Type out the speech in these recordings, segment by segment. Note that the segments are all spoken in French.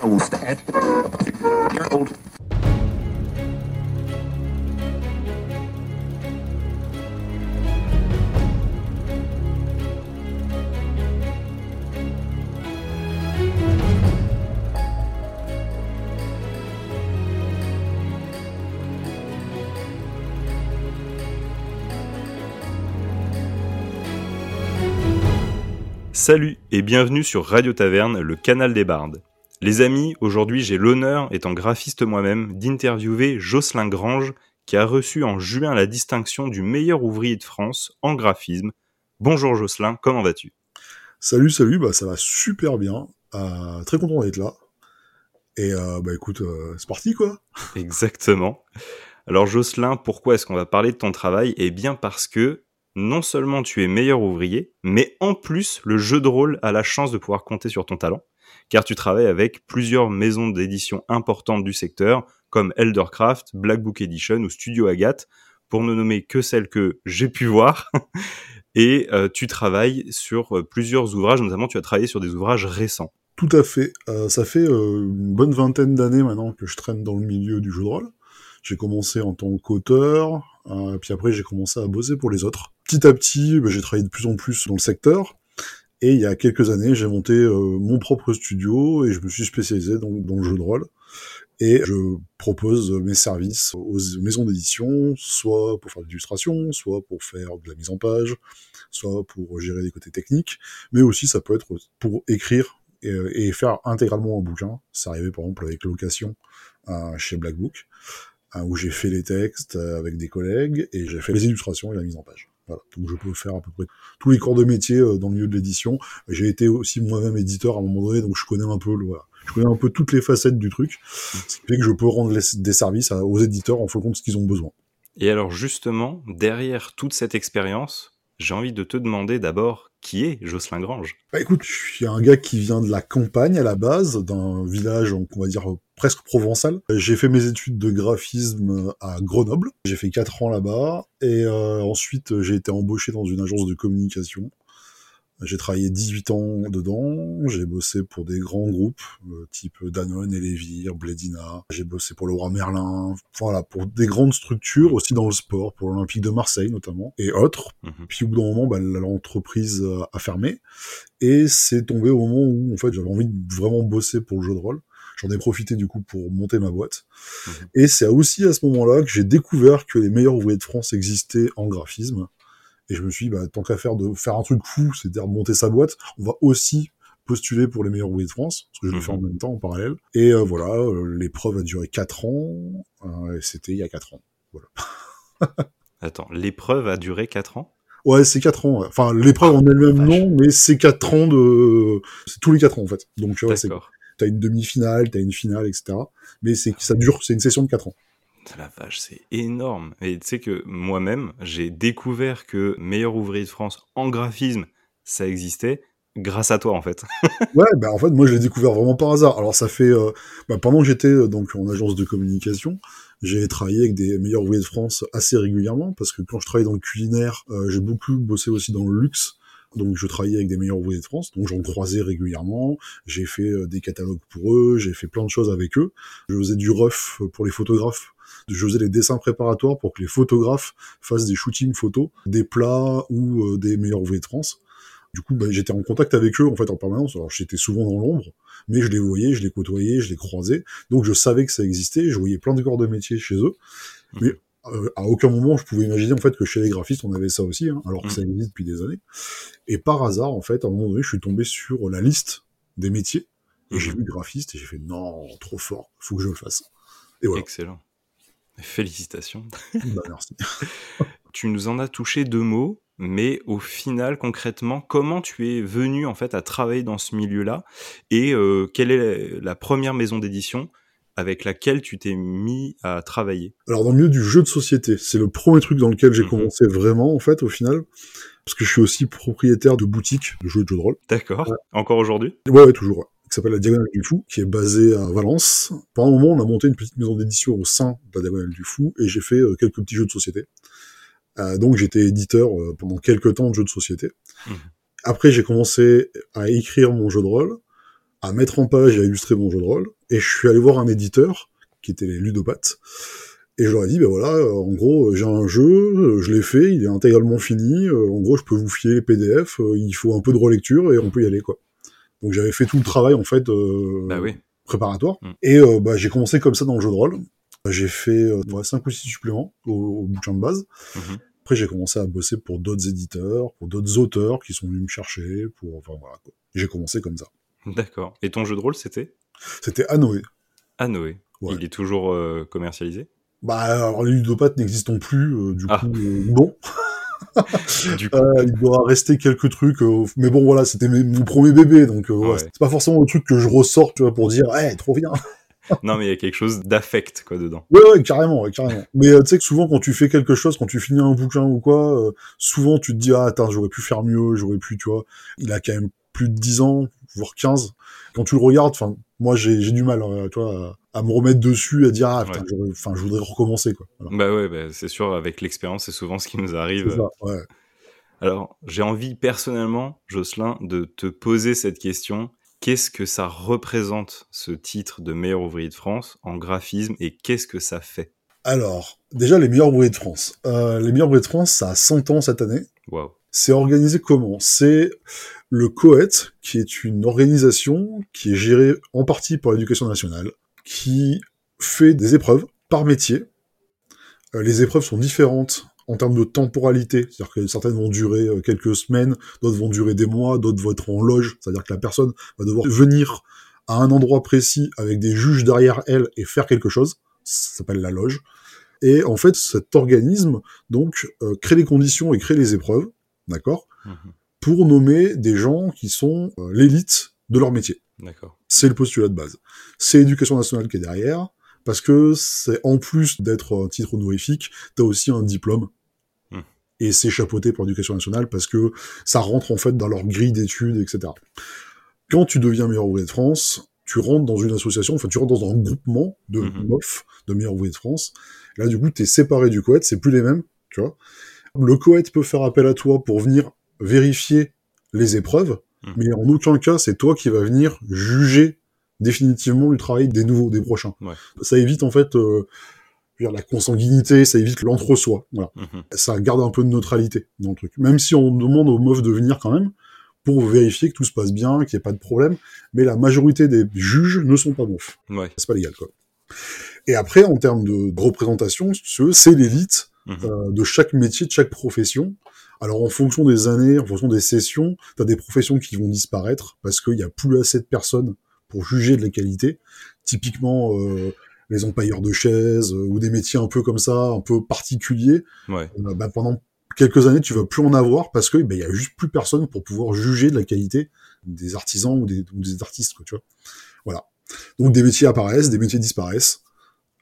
I will old. Salut et bienvenue sur Radio Taverne, le canal des bardes. Les amis, aujourd'hui j'ai l'honneur, étant graphiste moi-même, d'interviewer Jocelyn Grange, qui a reçu en juin la distinction du meilleur ouvrier de France en graphisme. Bonjour Jocelyn, comment vas-tu? Salut, salut, bah ça va super bien. Euh, très content d'être là. Et euh, bah écoute, euh, c'est parti quoi. Exactement. Alors Jocelyn, pourquoi est-ce qu'on va parler de ton travail? Eh bien parce que non seulement tu es meilleur ouvrier, mais en plus, le jeu de rôle a la chance de pouvoir compter sur ton talent, car tu travailles avec plusieurs maisons d'édition importantes du secteur, comme Eldercraft, Black Book Edition ou Studio Agathe, pour ne nommer que celles que j'ai pu voir. Et euh, tu travailles sur euh, plusieurs ouvrages, notamment tu as travaillé sur des ouvrages récents. Tout à fait. Euh, ça fait une bonne vingtaine d'années maintenant que je traîne dans le milieu du jeu de rôle. J'ai commencé en tant qu'auteur, puis après j'ai commencé à bosser pour les autres. Petit à petit, bah, j'ai travaillé de plus en plus dans le secteur. Et il y a quelques années, j'ai monté euh, mon propre studio et je me suis spécialisé dans, dans, le jeu de rôle. Et je propose mes services aux maisons d'édition, soit pour faire de l'illustration, soit pour faire de la mise en page, soit pour gérer les côtés techniques, mais aussi ça peut être pour écrire et, et faire intégralement un bouquin. C'est arrivé par exemple avec Location euh, chez Black Book. Hein, où j'ai fait les textes euh, avec des collègues et j'ai fait les illustrations et la mise en page. Voilà. Donc je peux faire à peu près tous les corps de métier euh, dans le milieu de l'édition. J'ai été aussi moi-même éditeur à un moment donné, donc je connais un peu le, voilà. Je connais un peu toutes les facettes du truc, ce qui fait que je peux rendre des services aux éditeurs en fonction de ce qu'ils ont besoin. Et alors justement, derrière toute cette expérience, j'ai envie de te demander d'abord qui est Jocelyn Grange? Bah écoute, je suis un gars qui vient de la campagne à la base, d'un village, on va dire, presque provençal. J'ai fait mes études de graphisme à Grenoble. J'ai fait 4 ans là-bas. Et euh, ensuite, j'ai été embauché dans une agence de communication j'ai travaillé 18 ans dedans, j'ai bossé pour des grands groupes, euh, type Danone, Elevir, Bledina, j'ai bossé pour le Roi Merlin, voilà, pour des grandes structures, aussi dans le sport, pour l'Olympique de Marseille notamment, et autres. Mhm. Puis au bout d'un moment, bah, l'entreprise a fermé, et c'est tombé au moment où, en fait, j'avais envie de vraiment bosser pour le jeu de rôle. J'en ai profité du coup pour monter ma boîte. Mhm. Et c'est aussi à ce moment-là que j'ai découvert que les meilleurs ouvriers de France existaient en graphisme. Et je me suis dit, bah, tant qu'à faire de faire un truc fou, c'est-à-dire monter sa boîte, on va aussi postuler pour les meilleurs ouvriers de France, parce que je le fais en mhm. même temps, en parallèle. Et euh, voilà, euh, l'épreuve a duré 4 ans, euh, c'était il y a 4 ans. Voilà. Attends, l'épreuve a duré 4 ans? Ouais, c'est 4 ans. Enfin, l'épreuve en elle-même, non, mais c'est 4 ans de... C'est tous les 4 ans, en fait. Donc, tu vois, t'as une demi-finale, t'as une finale, etc. Mais c'est ça dure, c'est une session de 4 ans. La vache, c'est énorme. Et tu sais que moi-même, j'ai découvert que meilleur ouvrier de France en graphisme, ça existait grâce à toi en fait. ouais, bah en fait moi je l'ai découvert vraiment par hasard. Alors ça fait euh, bah, pendant que j'étais euh, donc en agence de communication, j'ai travaillé avec des meilleurs ouvriers de France assez régulièrement parce que quand je travaillais dans le culinaire, euh, j'ai beaucoup bossé aussi dans le luxe. Donc je travaillais avec des meilleurs ouvriers de France, donc j'en croisais régulièrement. J'ai fait des catalogues pour eux, j'ai fait plein de choses avec eux. Je faisais du rough pour les photographes je faisais les dessins préparatoires pour que les photographes fassent des shootings photos, des plats ou euh, des meilleurs ouvriers de France. Du coup, bah, j'étais en contact avec eux en fait en permanence. Alors j'étais souvent dans l'ombre, mais je les voyais, je les côtoyais, je les croisais. Donc je savais que ça existait. Je voyais plein de corps de métier chez eux, mais euh, à aucun moment je pouvais imaginer en fait que chez les graphistes on avait ça aussi, hein, alors que mmh. ça existe depuis des années. Et par hasard, en fait, à un moment donné, je suis tombé sur la liste des métiers et j'ai mmh. vu graphiste et j'ai fait non, trop fort, faut que je le fasse. Et voilà. Excellent. Félicitations. Bah, merci. tu nous en as touché deux mots, mais au final, concrètement, comment tu es venu en fait à travailler dans ce milieu-là et euh, quelle est la première maison d'édition avec laquelle tu t'es mis à travailler? Alors dans le milieu du jeu de société, c'est le premier truc dans lequel j'ai mhm. commencé vraiment en fait au final, parce que je suis aussi propriétaire de boutique de jeux de jeux de rôle. D'accord. Encore aujourd'hui? Ouais, ouais, toujours qui s'appelle la Diagonale du Fou, qui est basée à Valence. Pendant un moment, on a monté une petite maison d'édition au sein de la Diagonale du Fou, et j'ai fait euh, quelques petits jeux de société. Euh, donc j'étais éditeur euh, pendant quelques temps de jeux de société. Mmh. Après, j'ai commencé à écrire mon jeu de rôle, à mettre en page et à illustrer mon jeu de rôle. Et je suis allé voir un éditeur, qui était les ludopathes, et je leur ai dit, ben voilà, en gros, j'ai un jeu, je l'ai fait, il est intégralement fini, en gros, je peux vous filer les PDF, il faut un peu de relecture et on peut y aller, quoi. Donc j'avais fait tout le travail, en fait, Bah oui. préparatoire. Mm. Et euh, bah, j'ai commencé comme ça dans le jeu de rôle. J'ai fait euh, ouais, 5 ou 6 suppléments au, au bouquin de base. Mhm. Après, j'ai commencé à bosser pour d'autres éditeurs, pour d'autres auteurs qui sont venus me chercher, pour, enfin voilà, quoi. J'ai commencé comme ça. D'accord. Et ton jeu de rôle, c'était? C'était Anoé. Anoé. Ouais. Il est toujours euh, commercialisé? Bah, alors les ludopathes n'existent plus, euh, du Ah. coup, euh, bon. Du coup, Euh, il doit rester quelques trucs, euh, mais bon, voilà, c'était mon premier bébé, donc euh, ouais, Ouais. c'est pas forcément le truc que je ressors, tu vois, pour dire, eh, trop bien. non, mais il y a quelque chose d'affect, quoi, dedans. Ouais, ouais, carrément, ouais, carrément. Mais euh, tu sais que souvent, quand tu fais quelque chose, quand tu finis un bouquin ou quoi, euh, souvent tu te dis, ah, attends, j'aurais pu faire mieux, j'aurais pu, tu vois. Il a quand même plus de 10 ans, voire 15. Quand tu le regardes, enfin, moi, j'ai du mal, tu vois, à, à me remettre dessus, à dire, ah, putain, Ouais. je voudrais recommencer, quoi. Voilà. Bah ouais, bah, c'est sûr, avec l'expérience, c'est souvent ce qui nous arrive. Ça, ouais. Alors, j'ai envie personnellement, Jocelyn, de te poser cette question. Qu'est-ce que ça représente, ce titre de meilleur ouvrier de France en graphisme, et qu'est-ce que ça fait? Alors, déjà, les meilleurs ouvriers de France. Euh, les meilleurs ouvriers de France, ça a 100 ans cette année. Waouh. C'est organisé comment? C'est le COET, qui est une organisation qui est gérée en partie par l'éducation nationale, qui fait des épreuves par métier. Euh, les épreuves sont différentes en termes de temporalité, c'est-à-dire que certaines vont durer euh, quelques semaines, d'autres vont durer des mois, d'autres vont être en loge, c'est-à-dire que la personne va devoir venir à un endroit précis avec des juges derrière elle et faire quelque chose. Ça s'appelle la loge. Et en fait, cet organisme donc euh, crée les conditions et crée les épreuves, d'accord, Mhm. Pour nommer des gens qui sont euh, l'élite de leur métier. D'accord. C'est le postulat de base. C'est l'éducation nationale qui est derrière, parce que c'est en plus d'être un titre honorifique, t'as aussi un diplôme. Hmm. Et c'est chapeauté par l'éducation nationale parce que ça rentre en fait dans leur grille d'études, etc. Quand tu deviens meilleur ouvrier de France, tu rentres dans une association, enfin tu rentres dans un groupement de. MOF, de meilleurs ouvriers de France. Là du coup, t'es séparé du COET, c'est plus les mêmes, tu vois. Le COET peut faire appel à toi pour venir vérifier les épreuves, Mhm. mais en aucun cas c'est toi qui vas venir juger définitivement du travail des nouveaux, des prochains. Ouais. Ça évite en fait euh, la consanguinité, ça évite l'entre-soi. Voilà. Mhm. Ça garde un peu de neutralité dans le truc. Même si on demande aux meufs de venir quand même pour vérifier que tout se passe bien, qu'il n'y ait pas de problème, mais la majorité des juges ne sont pas meufs. Ouais. C'est pas légal quoi. Et après, en termes de, représentation, c'est l'élite Mhm. euh, de chaque métier, de chaque profession. Alors en fonction des années, en fonction des sessions, t'as des professions qui vont disparaître parce qu'il n'y a plus assez de personnes pour juger de la qualité. Typiquement euh, les empailleurs de chaises euh, ou des métiers un peu comme ça, un peu particuliers. Ouais. Euh, bah, pendant quelques années, tu vas plus en avoir parce que bah, il y a juste plus personne pour pouvoir juger de la qualité des artisans ou des, ou des artistes, quoi, tu vois. Voilà. Donc des métiers apparaissent, des métiers disparaissent.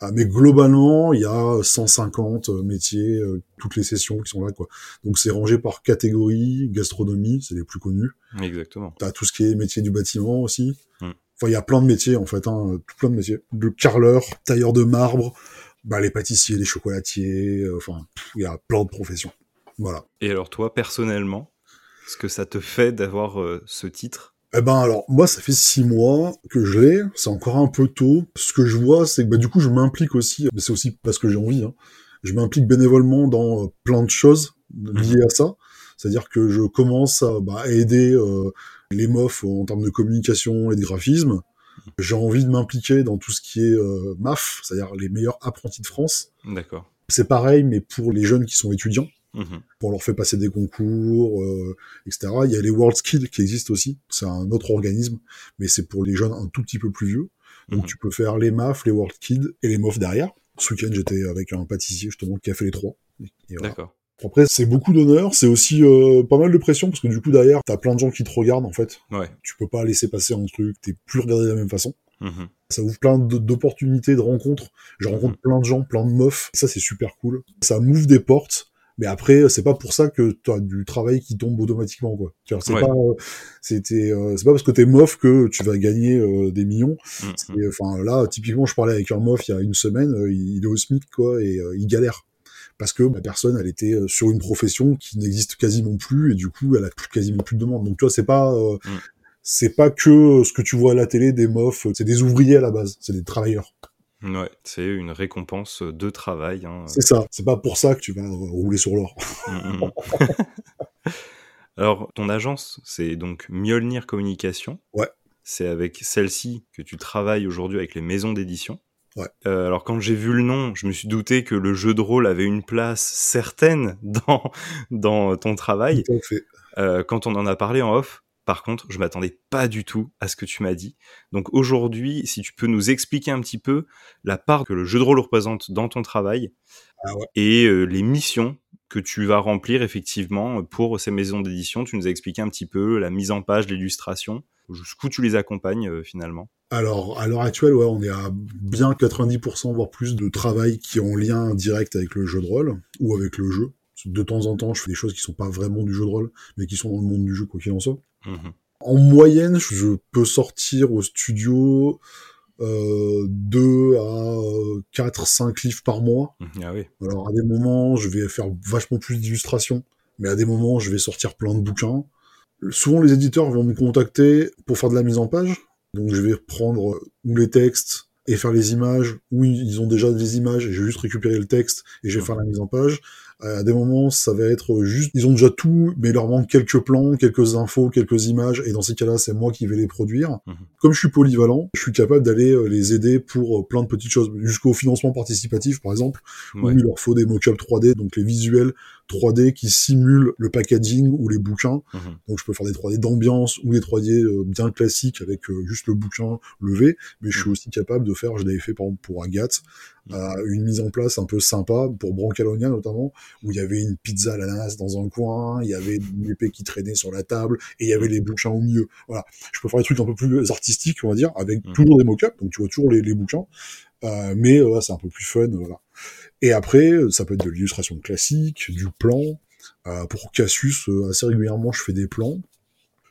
Ah, mais globalement, il y a 150 métiers, euh, toutes les sessions qui sont là, quoi. Donc c'est rangé par catégorie, gastronomie, c'est les plus connus. Exactement. T'as tout ce qui est métier du bâtiment aussi. Mm. Enfin, il y a plein de métiers, en fait, hein, tout plein de métiers. Le carreleur, tailleur de marbre, bah, les pâtissiers, les chocolatiers, euh, enfin, il y a plein de professions. Voilà. Et alors toi, personnellement, ce que ça te fait d'avoir euh, ce titre? Eh ben alors moi ça fait six mois que je l'ai, c'est encore un peu tôt. Ce que je vois c'est que bah, du coup je m'implique aussi, mais c'est aussi parce que j'ai envie. Hein. Je m'implique bénévolement dans euh, plein de choses liées à ça. C'est-à-dire que je commence à, bah, aider euh, les MOF en termes de communication et de graphisme. J'ai envie de m'impliquer dans tout ce qui est euh, MAF, c'est-à-dire les meilleurs apprentis de France. D'accord. C'est pareil, mais pour les jeunes qui sont étudiants Mhm. pour leur faire passer des concours, euh, etc. Il y a les World Skills qui existent aussi. C'est un autre organisme, mais c'est pour les jeunes un tout petit peu plus vieux. Donc Mhm. tu peux faire les MAF, les World Kids et les MOF derrière. Ce week-end, j'étais avec un pâtissier justement qui a fait les trois. Voilà. D'accord. Après, c'est beaucoup d'honneur, c'est aussi euh, pas mal de pression parce que du coup derrière, t'as plein de gens qui te regardent en fait. Ouais. Tu peux pas laisser passer un truc, t'es plus regardé de la même façon. Mhm. Ça ouvre plein d'opportunités, de rencontres. Je rencontre plein de gens, plein de meufs. Ça, c'est super cool. Ça m'ouvre des portes. Mais après, c'est pas pour ça que tu as du travail qui tombe automatiquement, quoi. Tu vois, C'est Ouais. pas, euh, c'était, euh, c'est pas parce que t'es meuf que tu vas gagner euh, des millions. Mhm. Et, Enfin, là, typiquement, je parlais avec un meuf il y a une semaine, il est au SMIC, quoi, et il galère. Parce que la personne, elle était sur une profession qui n'existe quasiment plus, et du coup, elle a plus, quasiment plus de demande. Donc, tu vois, c'est pas, euh, Mm. c'est pas que ce que tu vois à la télé des mofs, c'est des ouvriers à la base, c'est des travailleurs. Ouais, c'est une récompense de travail. Hein. C'est ça, c'est pas pour ça que tu vas rouler sur l'or. Mm, mm. Alors, ton agence, c'est donc Mjolnir Communication. Ouais. C'est avec celle-ci que tu travailles aujourd'hui avec les maisons d'édition. Ouais. Euh, alors quand j'ai vu le nom, je me suis douté que le jeu de rôle avait une place certaine dans dans ton travail. Tout à fait. Euh, quand on en a parlé en off, par contre, je m'attendais pas du tout à ce que tu m'as dit. Donc aujourd'hui, si tu peux nous expliquer un petit peu la part que le jeu de rôle représente dans ton travail ah ouais. et euh, les missions que tu vas remplir effectivement pour ces maisons d'édition. Tu nous as expliqué un petit peu la mise en page, l'illustration, jusqu'où tu les accompagnes euh, finalement. Alors, à l'heure actuelle, ouais, on est à bien 90% voire plus de travail qui est en lien direct avec le jeu de rôle ou avec le jeu. De temps en temps, je fais des choses qui sont pas vraiment du jeu de rôle, mais qui sont dans le monde du jeu, quoi qu'il en soit. Mhm. En moyenne, je peux sortir au studio euh, 2 à 4, 5 livres par mois. Ah oui. Alors à des moments, je vais faire vachement plus d'illustrations, mais à des moments, je vais sortir plein de bouquins. Souvent, les éditeurs vont me contacter pour faire de la mise en page. Donc je vais prendre ou les textes et faire les images, ou ils ont déjà des images et je vais juste récupérer le texte et je vais faire la mise en page. À des moments, ça va être juste, ils ont déjà tout, mais il leur manque quelques plans, quelques infos, quelques images, et dans ces cas-là, c'est moi qui vais les produire. Mhm. Comme je suis polyvalent, je suis capable d'aller euh, les aider pour euh, plein de petites choses, jusqu'au financement participatif, par exemple, où il leur faut des mock-ups 3D, donc les visuels 3D qui simulent le packaging ou les bouquins. Mhm. Donc je peux faire des 3D d'ambiance ou des 3D euh, bien classiques avec euh, juste le bouquin levé, mais je suis Mhm. aussi capable de faire, je l'avais fait par exemple pour Agathe, Mhm. euh, une mise en place un peu sympa pour Brancalonia notamment, où il y avait une pizza à l'ananas dans un coin, il y avait une épée qui traînait sur la table, et il y avait les bouquins au milieu. Voilà, je peux faire des trucs un peu plus artistiques, on va dire, avec toujours des mock-ups, donc tu vois toujours les, les bouquins, euh, mais euh, c'est un peu plus fun, voilà. Et après, ça peut être de l'illustration classique, du plan. Euh, pour Cassius, euh, assez régulièrement, je fais des plans.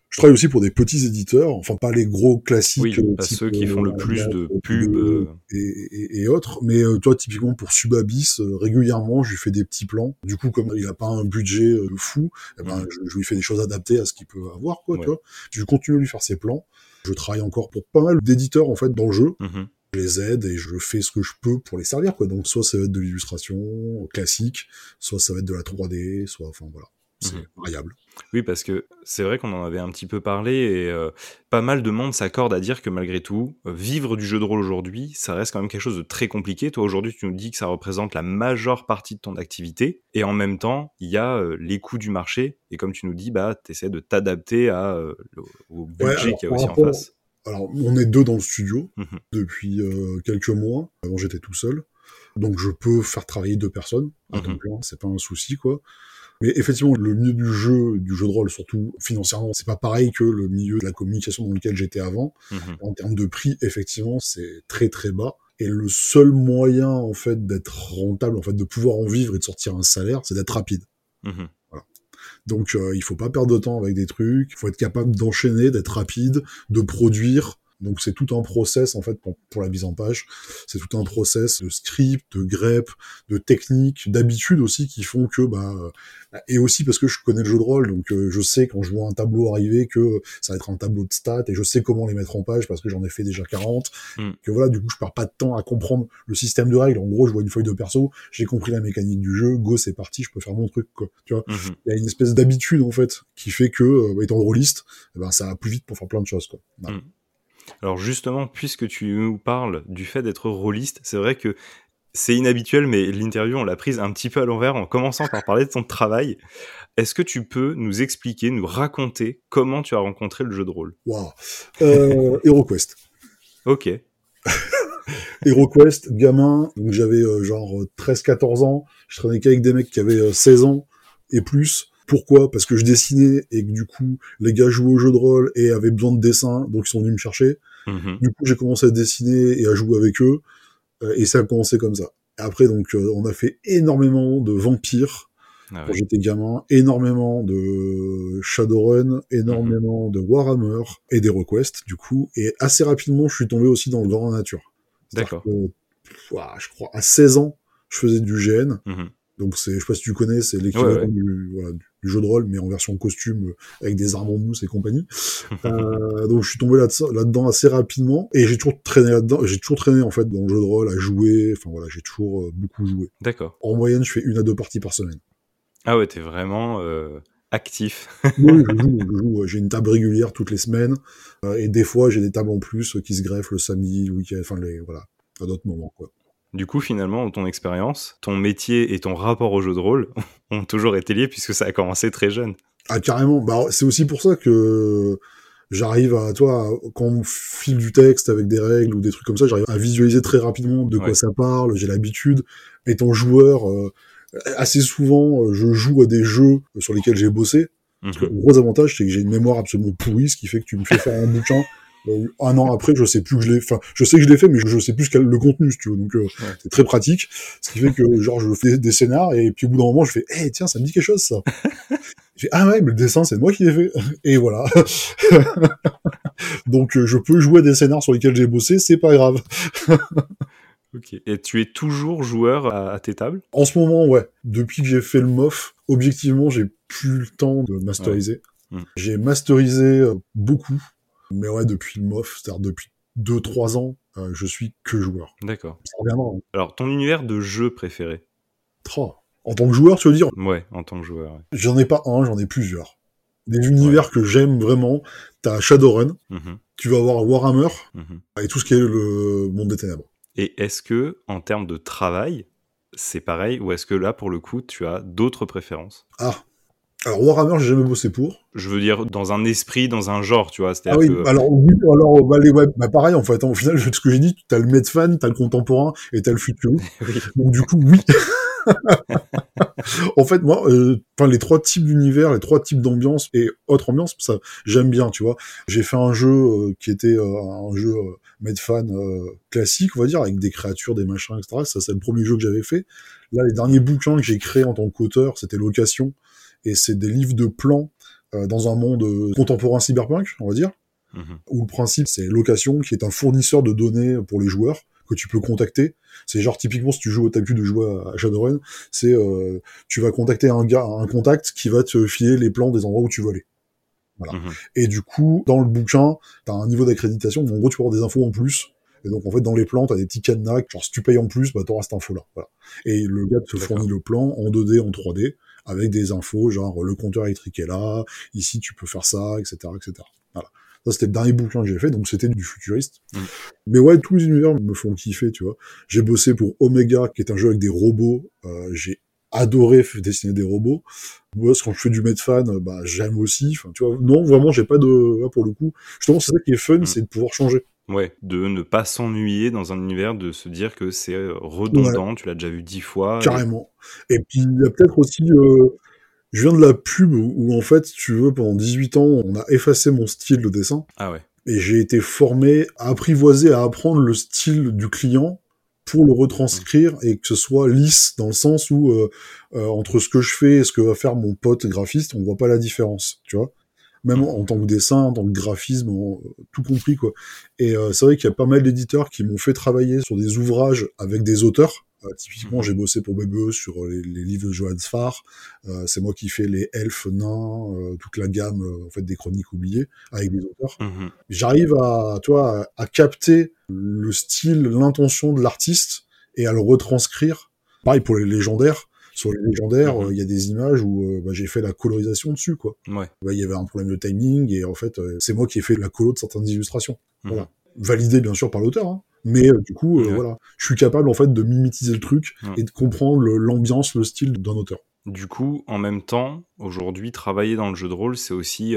Je travaille aussi pour des petits éditeurs, enfin pas les gros classiques. Oui, euh, pas type, ceux qui font le euh, plus de euh, pubs, euh. et, et, et autres. Mais euh, toi, typiquement pour Subabis, euh, régulièrement, je lui fais des petits plans. Du coup, comme il a pas un budget euh, fou, eh ben, Mhm. je, je lui fais des choses adaptées à ce qu'il peut avoir, quoi. Ouais. Tu vois. Je continue à lui faire ses plans. Je travaille encore pour pas mal d'éditeurs en fait dans le jeu Mhm. Je les aide et je fais ce que je peux pour les servir quoi donc soit ça va être de l'illustration classique soit ça va être de la 3D soit enfin voilà c'est Mhm. variable Oui, parce que c'est vrai qu'on en avait un petit peu parlé et euh, pas mal de monde s'accorde à dire que malgré tout, vivre du jeu de rôle aujourd'hui, ça reste quand même quelque chose de très compliqué. Toi, aujourd'hui, tu nous dis que ça représente la majeure partie de ton activité et en même temps, il y a euh, les coûts du marché et comme tu nous dis, bah, tu essaies de t'adapter à, euh, au budget qu'il y a aussi en face. Alors on est deux dans le studio Mhm. depuis euh, quelques mois avant j'étais tout seul donc je peux faire travailler deux personnes Mhm. plein c'est pas un souci quoi mais effectivement, le milieu du jeu, du jeu de rôle, surtout financièrement, c'est pas pareil que le milieu de la communication dans lequel j'étais avant. Mhm. En termes de prix, effectivement, c'est très très bas. Et le seul moyen, en fait, d'être rentable, en fait, de pouvoir en vivre et de sortir un salaire, c'est d'être rapide. Donc, euh, il faut pas perdre de temps avec des trucs. Il faut être capable d'enchaîner, d'être rapide, de produire. Donc, c'est tout un process, en fait, pour, pour la mise en page. C'est tout un process de script, de grep, de technique, d'habitude aussi, qui font que, bah, et aussi parce que je connais le jeu de rôle, donc euh, je sais quand je vois un tableau arriver que ça va être un tableau de stats, et je sais comment les mettre en page parce que j'en ai fait déjà 40. Mm. Que voilà, du coup, je perds pas de temps à comprendre le système de règles. En gros, je vois une feuille de perso, j'ai compris la mécanique du jeu, go, c'est parti, je peux faire mon truc, quoi. Tu vois? Mhm. il y a une espèce d'habitude en fait qui fait que euh, étant rôliste eh ben ça va plus vite pour faire plein de choses quoi. Mm. Alors justement, puisque tu nous parles du fait d'être rôliste, c'est vrai que c'est inhabituel, mais l'interview, on l'a prise un petit peu à l'envers en commençant par parler de ton travail. Est-ce que tu peux nous expliquer, nous raconter comment tu as rencontré le jeu de rôle? Waouh. Euh, HeroQuest. Ok. HeroQuest gamin donc j'avais euh, genre 13-14 ans. Je traînais qu'avec des mecs qui avaient euh, 16 ans et plus pourquoi? Parce que je dessinais et que du coup les gars jouaient au jeu de rôle et avaient besoin de dessin donc ils sont venus me chercher Mhm. du coup j'ai commencé à dessiner et à jouer avec eux euh, et ça a commencé comme ça après donc euh, on a fait énormément de vampires Ah quand j'étais gamin, énormément de Shadowrun, énormément Mhm. de Warhammer et des requests du coup, et assez rapidement je suis tombé aussi dans le grand nature. D'accord. je crois à 16 ans, je faisais du GN, Mhm. donc c'est, je sais pas si tu connais, c'est l'équivalent Ouais, ouais. du, voilà, du- du jeu de rôle, mais en version costume, euh, avec des armes en mousse et compagnie. euh, donc je suis tombé là-dedans assez rapidement, et j'ai toujours traîné là-dedans. J'ai toujours traîné en fait dans le jeu de rôle, à jouer. Enfin voilà, j'ai toujours euh, beaucoup joué. D'accord. En moyenne, je fais une à deux parties par semaine. Ah ouais, t'es vraiment euh, actif. oui, je joue, je joue. J'ai une table régulière toutes les semaines, euh, et des fois j'ai des tables en plus qui se greffent le samedi, le week-end, enfin les voilà, à d'autres moments quoi. Du coup, finalement, ton expérience, ton métier et ton rapport au jeu de rôle ont toujours été liés puisque ça a commencé très jeune. Ah, carrément. Bah, c'est aussi pour ça que j'arrive à, toi, quand on file du texte avec des règles ou des trucs comme ça, j'arrive à visualiser très rapidement de quoi Ouais. ça parle. J'ai l'habitude. Étant joueur, euh, assez souvent, euh, je joue à des jeux sur lesquels j'ai bossé. Parce que Mhm. le gros avantage, c'est que j'ai une mémoire absolument pourrie, ce qui fait que tu me fais faire un bouquin. Un an après, je sais plus que je l'ai, enfin, je sais que je l'ai fait, mais je sais plus ce qu'est le contenu, si tu veux. Donc, euh, c'est très pratique. Ce qui fait que, genre, je fais des scénars et puis au bout d'un moment, je fais, eh, tiens, ça me dit quelque chose, ça. je fais, ah ouais, mais le dessin, c'est moi qui l'ai fait. Et voilà. Donc, euh, je peux jouer à des scénars sur lesquels j'ai bossé, c'est pas grave. Ok. Et tu es toujours joueur à, à tes tables? En ce moment, ouais. Depuis que j'ai fait le MOF, objectivement, j'ai plus le temps de masteriser. Ouais. Mm. J'ai masterisé euh, beaucoup. Mais ouais, depuis le MOF, c'est-à-dire depuis 2-3 ans, euh, je suis que joueur. D'accord. Hein. Alors, ton univers de jeu préféré? Tra. En tant que joueur, tu veux dire, Ouais, en tant que joueur. ouais. j'en ai pas un, j'en ai plusieurs. Des univers que j'aime vraiment. T'as Shadowrun, Mhm, tu vas avoir Warhammer, mhm. et tout ce qui est le monde des ténèbres. Et est-ce que, en termes de travail, c'est pareil ou est-ce que là, pour le coup, tu as d'autres préférences? Ah. Alors Warhammer, j'ai jamais bossé pour. Je veux dire, dans un esprit, dans un genre, tu vois. Ah oui, que... alors oui, alors bah, les web, bah pareil en fait. Au final, ce que j'ai dit, t'as le Medfan, t'as le contemporain et t'as le. Oui. Donc du coup, oui. en fait, moi, euh, enfin les trois types d'univers, les trois types d'ambiance et autres ambiances, ça, j'aime bien, tu vois. J'ai fait un jeu euh, qui était euh, un jeu euh, Medfan euh, classique, on va dire, avec des créatures, des machins, etc. Ça, c'est le premier jeu que j'avais fait. Là, les derniers bouquins que j'ai créés en tant qu'auteur, c'était Location, et c'est des livres de plans euh, dans un monde euh, contemporain cyberpunk, on va dire Mhm. où le principe c'est location qui est un fournisseur de données pour les joueurs que tu peux contacter. C'est genre typiquement si tu joues, t'as l'habitude de jouer à Shadowrun, c'est euh, tu vas contacter un gars, un contact qui va te filer les plans des endroits où tu veux aller. Voilà. Mhm. Et du coup, dans le bouquin, t'as un niveau d'accréditation, en gros tu avoir des infos en plus. Et donc en fait dans les plans, t'as des petits cadenas, genre si tu payes en plus, bah t'auras cette info-là. Voilà. Et le gars te fournit le plan en 2D, en 3D, avec des infos, genre le compteur électrique est là, ici tu peux faire ça, etc. etc. Voilà. Ça, c'était le dernier bouquin que j'ai fait, donc c'était du futuriste. Mm. Mais ouais, tous les univers me font kiffer, tu vois. J'ai bossé pour Omega, qui est un jeu avec des robots. Euh, j'ai adoré dessiner des robots. Moi, quand je fais du Medfan, euh, bah, j'aime aussi. Enfin, tu vois, non, vraiment, j'ai pas de, là, pour le coup. Justement, c'est ça qui est fun, Mm. c'est de pouvoir changer. Ouais, de ne pas s'ennuyer dans un univers, de se dire que c'est euh, redondant, tu l'as déjà vu dix fois. Carrément. Et puis, il y a peut-être aussi, euh, je viens de la pub où, où, en fait, tu veux, pendant 18 ans, on a effacé mon style de dessin. Ah ouais. et j'ai été formé à apprivoiser, à apprendre le style du client pour le retranscrire et que ce soit lisse dans le sens où euh, euh, entre ce que je fais et ce que va faire mon pote graphiste, on voit pas la différence, tu vois. Même en, en tant que dessin, en tant que graphisme, en- tout compris quoi. Et euh, c'est vrai qu'il y a pas mal d'éditeurs qui m'ont fait travailler sur des ouvrages avec des auteurs. Euh, typiquement, Mhm. j'ai bossé pour BBE sur les, les livres de Johannes Farr. Euh, c'est moi qui fais les elfes, nains, euh, toute la gamme euh, en fait des chroniques oubliées avec des auteurs Mhm. j'arrive à, tu vois, à, à capter le style, l'intention de l'artiste et à le retranscrire. Pareil pour les légendaires. Sur les légendaires, Mhm. euh, il y a des images où euh, bah, j'ai fait la colorisation dessus, quoi. Ouais. Bah, Il y avait un problème de timing et en fait, euh, c'est moi qui ai fait la colo de certaines illustrations. Mhm. Voilà. Validé bien sûr par l'auteur, hein. mais du coup, Ouais. voilà, je suis capable en fait de mimétiser le truc Ouais. et de comprendre l'ambiance, le style d'un auteur. Du coup, en même temps, aujourd'hui, travailler dans le jeu de rôle, c'est aussi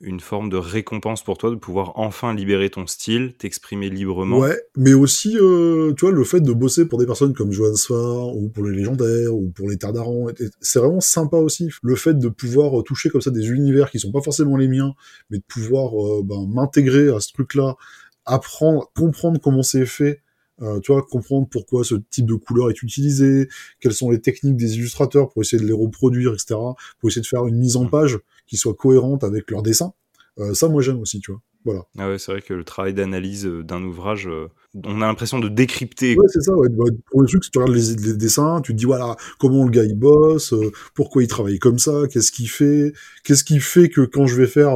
une forme de récompense pour toi de pouvoir enfin libérer ton style, t'exprimer librement. Ouais, mais aussi, euh, tu vois, le fait de bosser pour des personnes comme Johan Sfar, ou pour les légendaires, ou pour les et c'est vraiment sympa aussi. Le fait de pouvoir euh, toucher comme ça des univers qui sont pas forcément les miens, mais de pouvoir euh, ben, m'intégrer à ce truc-là, apprendre, comprendre comment c'est fait, euh, tu vois, comprendre pourquoi ce type de couleur est utilisé, quelles sont les techniques des illustrateurs pour essayer de les reproduire, etc., pour essayer de faire une mise en page qui soit cohérente avec leur dessin. Euh, ça, moi, j'aime aussi, tu vois. Voilà. Ah ouais, c'est vrai que le travail d'analyse d'un ouvrage, on a l'impression de décrypter. Ouais, c'est ça. Ouais. Bah, pour le truc, si tu regardes les, les, dessins, tu te dis voilà comment le gars il bosse, pourquoi il travaille comme ça, qu'est-ce qu'il fait, qu'est-ce qui fait que quand je vais faire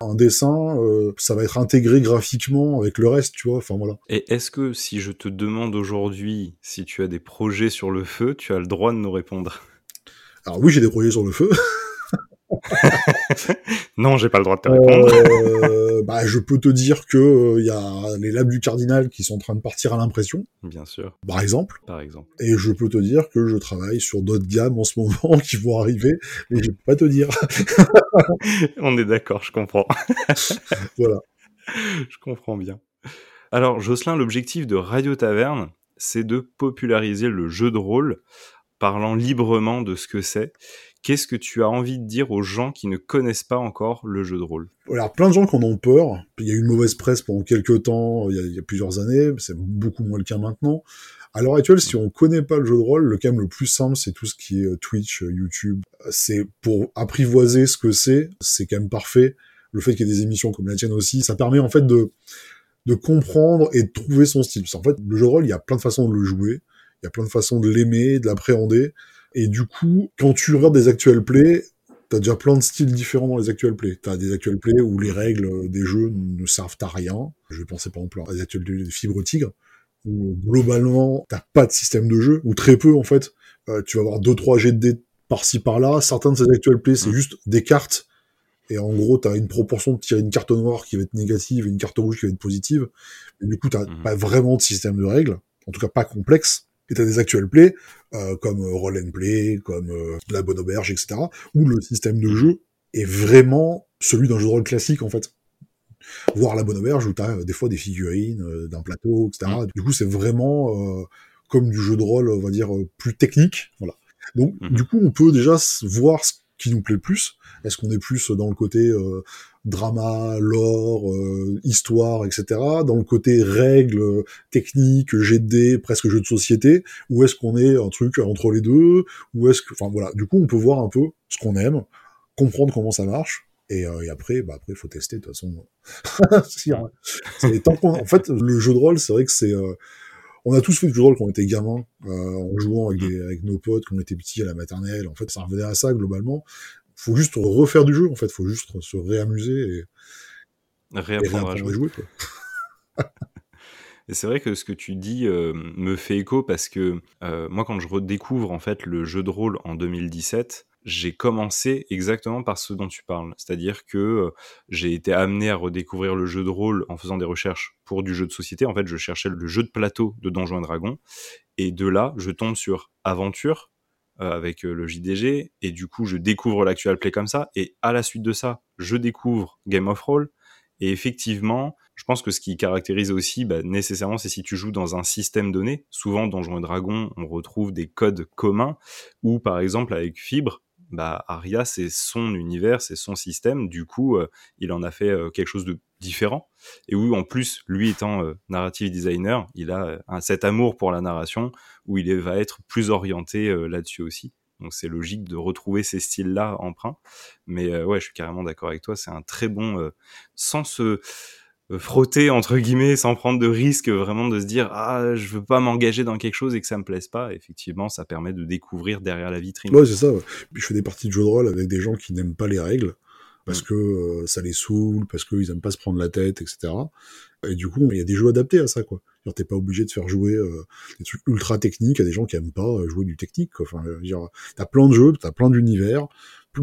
un dessin, euh, ça va être intégré graphiquement avec le reste, tu vois. Enfin voilà. Et est-ce que si je te demande aujourd'hui si tu as des projets sur le feu, tu as le droit de nous répondre? Alors oui, j'ai des projets sur le feu. non, j'ai pas le droit de te répondre. Euh, bah, je peux te dire que il euh, y a les labs du cardinal qui sont en train de partir à l'impression. Bien sûr. Par exemple. Par exemple. Et je peux te dire que je travaille sur d'autres gammes en ce moment qui vont arriver, mais je peux pas te dire. On est d'accord, je comprends. voilà. Je comprends bien. Alors, Jocelyn, l'objectif de Radio Taverne, c'est de populariser le jeu de rôle, parlant librement de ce que c'est. Qu'est-ce que tu as envie de dire aux gens qui ne connaissent pas encore le jeu de rôle? Alors, plein de gens qui en ont peur. Il y a eu une mauvaise presse pendant quelques temps, il y a, plusieurs années, c'est beaucoup moins le cas maintenant. À l'heure actuelle, si on connaît pas le jeu de rôle, le quand le plus simple, c'est tout ce qui est euh, Twitch, euh, YouTube. C'est pour apprivoiser ce que c'est, c'est quand même parfait. Le fait qu'il y ait des émissions comme la tienne aussi, ça permet en fait de de comprendre et de trouver son style. En fait, le jeu de rôle, il y a plein de façons de le jouer, il y a plein de façons de l'aimer, de l'appréhender. Et du coup, quand tu regardes des actuels plays, t'as déjà plein de styles différents dans les actuels plays. T'as des actuels plays où les règles des jeux ne servent à rien. Je vais penser par exemple à des actuels plays de Fibre Tigre, où globalement, t'as pas de système de jeu, ou très peu en fait. Euh, tu vas avoir deux trois jets de dés par-ci par-là. Certains de ces actuels plays, c'est mmh. juste des cartes. Et en gros, t'as une proportion de tirer une carte noire qui va être négative et une carte rouge qui va être positive. Et du coup, t'as mmh. pas vraiment de système de règles. En tout cas, pas complexe. Et t'as des actuels plays, euh, comme euh, Roll and Play, comme euh, La Bonne Auberge, etc., où le système de jeu est vraiment celui d'un jeu de rôle classique, en fait. Voir La Bonne Auberge, où t'as des fois des figurines d'un plateau, etc. Mm. Du coup, c'est vraiment comme du jeu de rôle, on va dire, plus technique. Voilà. Donc, mm-hmm. du coup, on peut déjà voir ce qui nous plaît plus. Est-ce qu'on est plus dans le côté drama, lore, euh, histoire, etc. Dans le côté règles, techniques, GD, presque jeu de société, ou est-ce qu'on est un truc entre les deux, ou est-ce que, enfin voilà, du coup on peut voir un peu ce qu'on aime, comprendre comment ça marche, et, euh, et après, bah après faut tester de toute façon. qu'on, en fait, le jeu de rôle, c'est vrai que c'est euh, on a tous fait du jeu de rôle quand on était gamin, euh, en jouant avec, avec, nos potes quand on était petits à la maternelle. En fait, ça revenait à ça globalement faut juste refaire du jeu en fait, faut juste se réamuser et réapprendre, à jouer. et c'est vrai que ce que tu dis euh, me fait écho parce que euh, moi quand je redécouvre en fait le jeu de rôle en 2017, j'ai commencé exactement par ce dont tu parles, c'est-à-dire que euh, j'ai été amené à redécouvrir le jeu de rôle en faisant des recherches pour du jeu de société. En fait, je cherchais le jeu de plateau de Donjons et Dragons, et de là, je tombe sur Aventure, euh, avec euh, le JDG, et du coup je découvre l'actual play comme ça, et à la suite de ça, je découvre Game of Roll, et effectivement, je pense que ce qui caractérise aussi, bah, nécessairement, c'est si tu joues dans un système donné. Souvent, Donjons et Dragons, on retrouve des codes communs, ou par exemple avec Fibre, bah, Aria, c'est son univers, c'est son système. Du coup, euh, il en a fait quelque chose de différent. Et où, en plus, lui étant narrative designer, il a cet amour pour la narration, où il va être plus orienté euh, là-dessus aussi. Donc c'est logique de retrouver ces styles-là emprunts. Mais euh, ouais, je suis carrément d'accord avec toi. C'est un très bon, euh, sans se frotter entre guillemets, sans prendre de risque, vraiment de se dire ah je veux pas m'engager dans quelque chose et que ça me plaise pas. Effectivement, ça permet de découvrir derrière la vitrine. Ouais, c'est ça. Puis je fais des parties de jeux de rôle avec des gens qui n'aiment pas les règles parce mm. que ça les saoule, parce qu'ils aiment pas se prendre la tête, etc. Et du coup, il y a des jeux adaptés à ça, quoi. T'es pas obligé de faire jouer euh, des trucs ultra techniques à des gens qui aiment pas euh, jouer du technique, quoi. Enfin, t'as plein de jeux, t'as plein d'univers,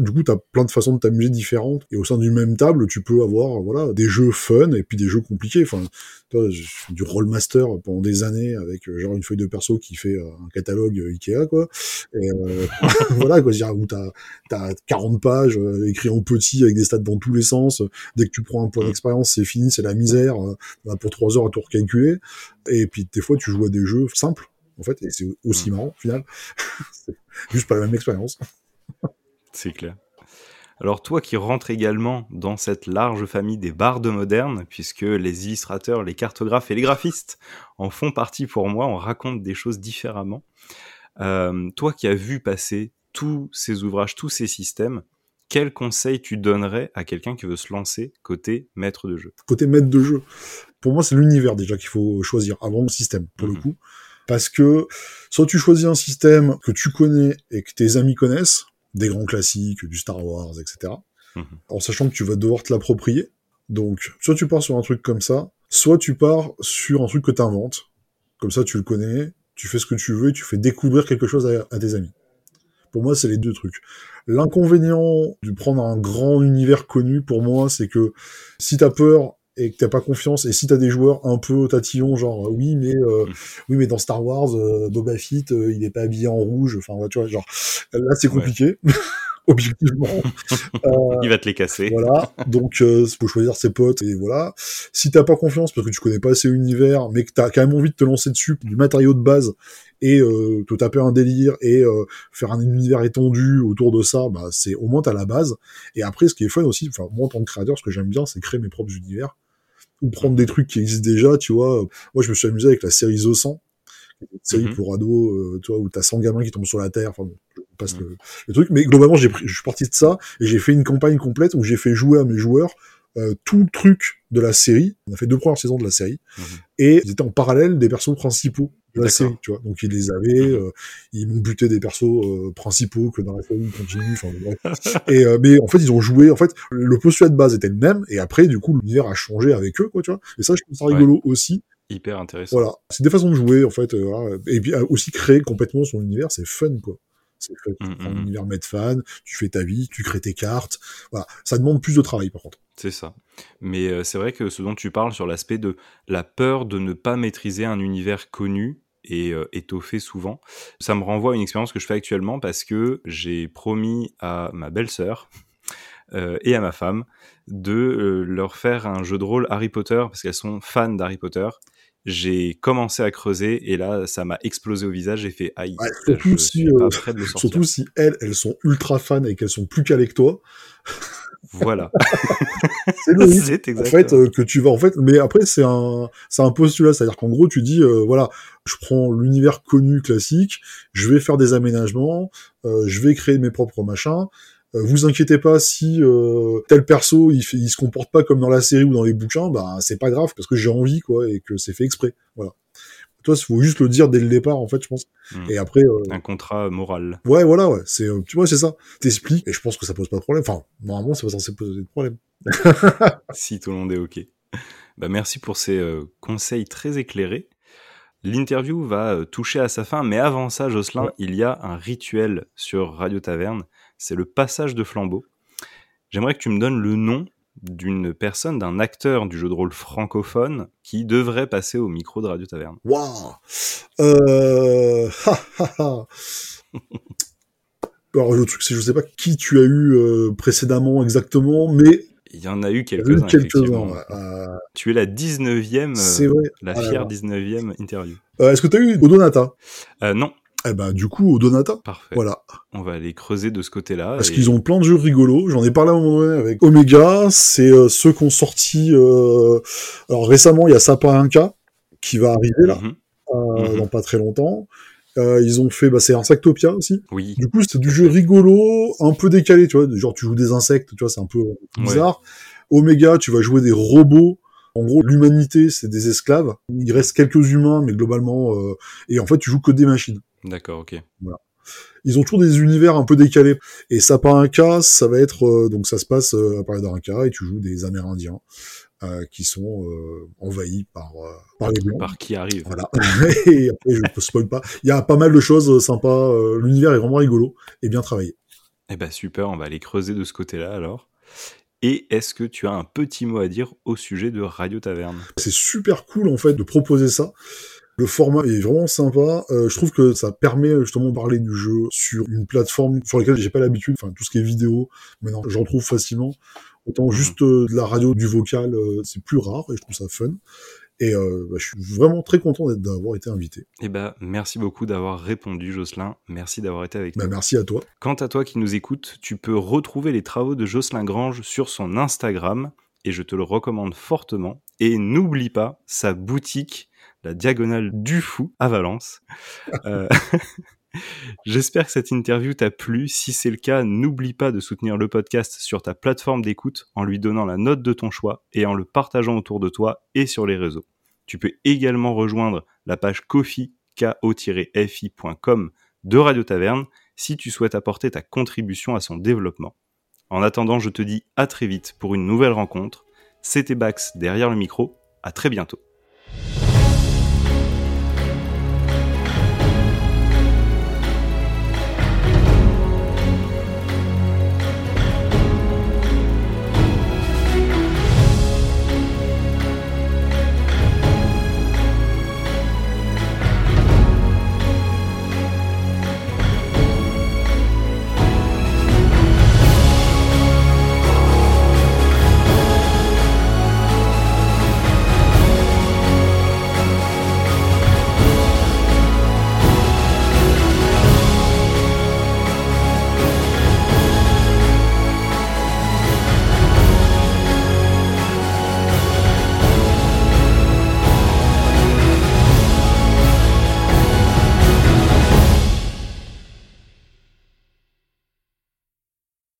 du coup, t'as plein de façons de t'amuser différentes. Et au sein d'une même table, tu peux avoir, voilà, des jeux fun et puis des jeux compliqués. Enfin, toi, du rollmaster pendant des années avec euh, genre une feuille de perso qui fait euh, un catalogue euh, Ikea, quoi. Et voilà, quoi, dire où t'as as 40 pages écrit en petit avec des stats dans tous les sens. Dès que tu prends un point d'expérience, c'est fini, c'est la misère. pour trois heures à tout recalculer. Et puis des fois, tu joues à des jeux simples, en fait, et c'est aussi marrant, au final. juste pas la même expérience. C'est clair. Alors toi qui rentres également dans cette large famille des bardes modernes, puisque les illustrateurs, les cartographes et les graphistes en font partie pour moi, on raconte des choses différemment. Euh, toi qui as vu passer tous ces ouvrages, tous ces systèmes, quel conseil tu donnerais à quelqu'un qui veut se lancer côté maître de jeu? Côté maître de jeu, pour moi, c'est l'univers déjà qu'il faut choisir avant le système, pour le Mhm. coup. Parce que soit tu choisis un système que tu connais et que tes amis connaissent, des grands classiques, du Star Wars, etc. Mhm. En sachant que tu vas devoir te l'approprier. Donc, soit tu pars sur un truc comme ça, soit tu pars sur un truc que tu inventes. Comme ça, tu le connais, tu fais ce que tu veux et tu fais découvrir quelque chose à, à tes amis. Pour moi, c'est les deux trucs. L'inconvénient de prendre un grand univers connu, pour moi, c'est que si t'as peur et que t'as pas confiance, et si t'as des joueurs un peu tatillons, genre oui, mais euh, oui, mais dans Star Wars, euh, Boba Fett, euh, il est pas habillé en rouge. Enfin, ouais, tu vois, genre là, c'est Ouais. compliqué, objectivement. Euh, Il va te les casser. voilà, donc euh, faut choisir ses potes et voilà. Si t'as pas confiance parce que tu connais pas assez l'univers, mais que t'as quand même envie de te lancer dessus du matériau de base et euh, te taper un délire et euh, faire un univers étendu autour de ça, bah c'est au moins t'as la base. Et après, ce qui est fun aussi, enfin moi en tant que créateur, ce que j'aime bien, c'est créer mes propres univers ou prendre des trucs qui existent déjà. Tu vois, moi je me suis amusé avec la série The 100 une série Mhm. pour ados, euh, tu vois, où t'as 100 gamins qui tombent sur la terre. Enfin bon, je passe Mhm. le, le truc. Mais globalement, j'ai pris, je suis parti de ça et j'ai fait une campagne complète où j'ai fait jouer à mes joueurs euh, tout le truc de la série. On a fait deux premières saisons de la série Mhm. et ils étaient en parallèle des persos principaux de la série, tu vois. Donc ils les avaient, Mhm. euh, ils m'ont buté des persos euh, principaux que dans la série continue. Et euh, mais en fait, ils ont joué. En fait, le postulat de base était le même et après, du coup, l'univers a changé avec eux, quoi, tu vois. Et ça, je trouve ça Ouais. rigolo aussi. Hyper intéressant. Voilà, c'est des façons de jouer en fait, euh, et puis aussi créer complètement son univers, c'est fun quoi. C'est fun. Tu Mm, prends l'univers fan, tu fais ta vie, tu crées tes cartes. Voilà, ça demande plus de travail par contre. C'est ça. Mais euh, c'est vrai que ce dont tu parles sur l'aspect de la peur de ne pas maîtriser un univers connu et euh, étoffé souvent, ça me renvoie à une expérience que je fais actuellement parce que j'ai promis à ma belle-sœur euh, et à ma femme de leur faire un jeu de rôle Harry Potter parce qu'elles sont fans d'Harry Potter. J'ai commencé à creuser et là, ça m'a explosé au visage. J'ai fait aïe, Ouais, surtout si, euh. Surtout si elles, elles sont ultra fans et qu'elles sont plus calées que toi. Voilà, C'est logique. en fait euh, que tu vas en fait mais après c'est un c'est un postulat c'est à dire qu'en gros tu dis euh, voilà je prends l'univers connu classique je vais faire des aménagements euh, je vais créer mes propres machins vous inquiétez pas si euh, tel perso il, fait, il se comporte pas comme dans la série ou dans les bouquins bah c'est pas grave parce que j'ai envie quoi et que c'est fait exprès voilà toi il faut juste le dire dès le départ en fait je pense Mm. et après euh, un contrat moral. ouais voilà ouais c'est euh, tu vois c'est ça t'expliques et je pense que ça pose pas de problème enfin normalement c'est pas censé poser de problème si tout le monde est OK. Bah, merci pour ces euh, conseils très éclairés. L'interview va euh, toucher à sa fin, mais avant ça, Jocelyn, Ouais. il y a un rituel sur Radio Taverne, c'est le passage de flambeau. J'aimerais que tu me donnes le nom d'une personne, d'un acteur du jeu de rôle francophone qui devrait passer au micro de Radio Taverne. Waouh euh... Alors le truc c'est je sais pas qui tu as eu euh, précédemment exactement, mais Il y en a eu quelques-uns. Euh, Tu es la 19e, c'est euh, vrai. la fière là. 19e interview. Est-ce que tu as eu Odonata? Euh, non, Eh ben du coup Odonata, parfait. voilà. On va aller creuser de ce côté-là. Parce et- qu'ils ont plein de jeux rigolos. J'en ai parlé à un moment donné avec Omega. C'est euh, ceux qui ont sorti. euh, Alors récemment, il y a Inca qui va arriver là Mhm. euh, Mhm. dans pas très longtemps. Euh, ils ont fait, bah, c'est Insectopia aussi. Oui, Du coup, c'est du jeu rigolo, un peu décalé, tu vois. Genre, tu joues des insectes, tu vois, c'est un peu bizarre. Omega, tu vas jouer des robots. En gros, l'humanité, c'est des esclaves. Il reste quelques humains, mais globalement, euh, et en fait, tu joues que des machines. D'accord, ok. Ils ont toujours des univers un peu décalés. Et Sapin Inca, ça va être, euh, donc ça se passe euh, à Paris d'Inca, et tu joues des Amérindiens euh, qui sont envahis par, par les Blancs. Par qui arrive Voilà. et après, je ne spoil pas. Il y a pas mal de choses sympas. L'univers est vraiment rigolo et bien travaillé. Eh ben super, on va aller creuser de ce côté-là alors. Et est-ce que tu as un petit mot à dire au sujet de Radio Taverne? C'est super cool en fait de proposer ça. Le format est vraiment sympa. Euh, je trouve que ça permet justement de parler du jeu sur une plateforme sur laquelle j'ai pas l'habitude. Enfin, tout ce qui est vidéo, maintenant j'en trouve facilement. Autant juste euh, de la radio, du vocal, euh, c'est plus rare et je trouve ça fun. Et bah, je suis vraiment très content d'avoir été invité. Eh ben merci beaucoup d'avoir répondu Jocelyn, merci d'avoir été avec Bah, nous. merci à toi. Quant à toi qui nous écoutes, tu peux retrouver les travaux de Jocelyn Grange sur son Instagram et je te le recommande fortement. Et n'oublie pas sa boutique, la Diagonale du Fou à Valence. Euh, J'espère que cette interview t'a plu. Si c'est le cas, n'oublie pas de soutenir le podcast sur ta plateforme d'écoute en lui donnant la note de ton choix et en le partageant autour de toi et sur les réseaux. Tu peux également rejoindre la page kofi, ko-fi.com de Radio Taverne si tu souhaites apporter ta contribution à son développement. En attendant, je te dis à très vite pour une nouvelle rencontre. C'était Bax derrière le micro. À très bientôt.